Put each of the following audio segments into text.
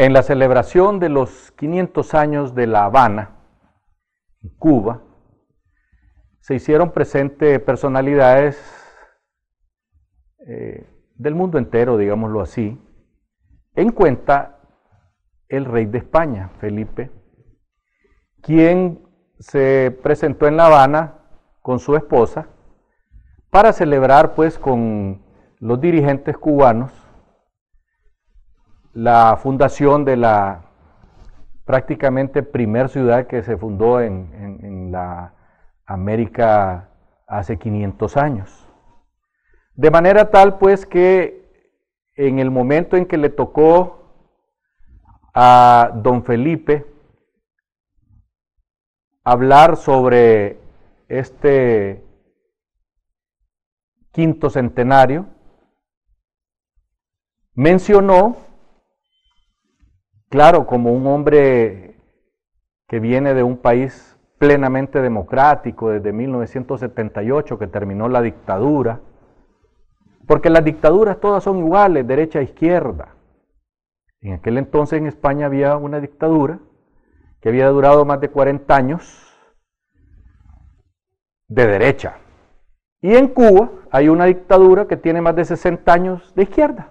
En la celebración de los 500 años de La Habana, en Cuba, se hicieron presentes personalidades eh, del mundo entero, digámoslo así, en cuenta el rey de España, Felipe, quien se presentó en La Habana con su esposa para celebrar pues con los dirigentes cubanos la fundación de la prácticamente primer ciudad que se fundó en, en la América hace 500 años. De manera tal pues que en el momento en que le tocó a don Felipe hablar sobre este quinto centenario, mencionó, claro, como un hombre que viene de un país plenamente democrático desde 1978, que terminó la dictadura, porque las dictaduras todas son iguales, derecha e izquierda. En aquel entonces en España había una dictadura que había durado más de 40 años de derecha. Y en Cuba hay una dictadura que tiene más de 60 años de izquierda.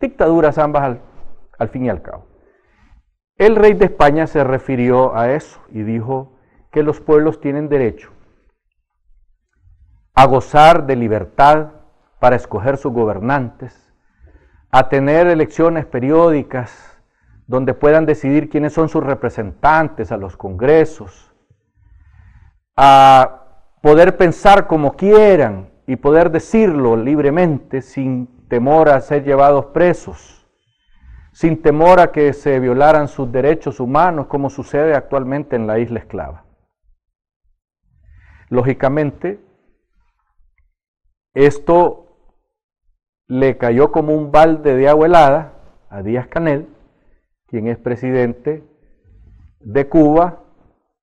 Dictaduras ambas al, al fin y al cabo. El rey de España se refirió a eso y dijo, que los pueblos tienen derecho a gozar de libertad para escoger sus gobernantes, a tener elecciones periódicas donde puedan decidir quiénes son sus representantes a los congresos, a poder pensar como quieran y poder decirlo libremente sin temor a ser llevados presos, sin temor a que se violaran sus derechos humanos como sucede actualmente en la isla esclava. Lógicamente, esto le cayó como un balde de agua helada a Díaz Canel, quien es presidente de Cuba,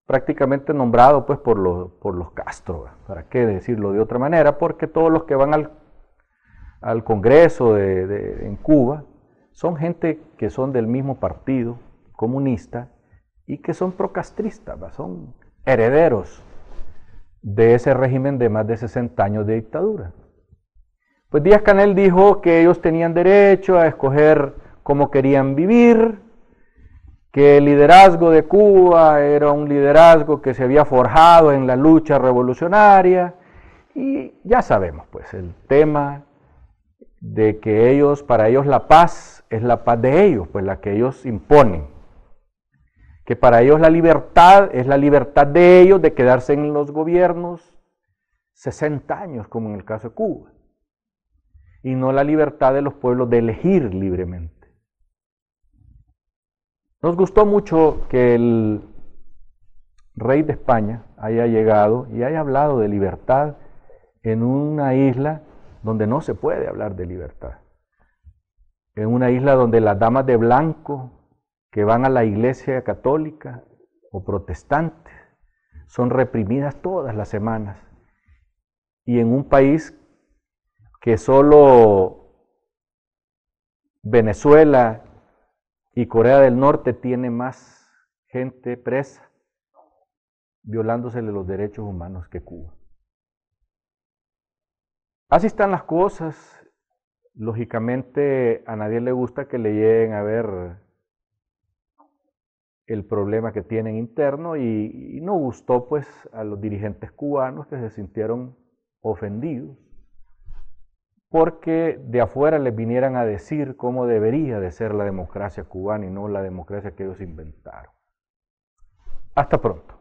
prácticamente nombrado pues por los, Castro, ¿para qué decirlo de otra manera? Porque todos los que van al, al Congreso de, en Cuba son gente que son del mismo partido comunista y que son procastristas, son herederos de ese régimen de más de 60 años de dictadura. Pues Díaz Canel dijo que ellos tenían derecho a escoger cómo querían vivir, que el liderazgo de Cuba era un liderazgo que se había forjado en la lucha revolucionaria y ya sabemos pues el tema de que ellos, para ellos la paz es la paz de ellos, pues la que ellos imponen que para ellos la libertad es la libertad de ellos de quedarse en los gobiernos 60 años, como en el caso de Cuba, y no la libertad de los pueblos de elegir libremente. Nos gustó mucho que el rey de España haya llegado y haya hablado de libertad en una isla donde no se puede hablar de libertad. En una isla donde las damas de blanco que van a la iglesia católica o protestante son reprimidas todas las semanas. Y en un país que solo Venezuela y Corea del Norte tiene más gente presa, violándosele los derechos humanos que Cuba. Así están las cosas. Lógicamente a nadie le gusta que le lleguen a ver el problema que tienen interno y, no gustó pues a los dirigentes cubanos que se sintieron ofendidos porque de afuera les vinieran a decir cómo debería de ser la democracia cubana y no la democracia que ellos inventaron. Hasta pronto.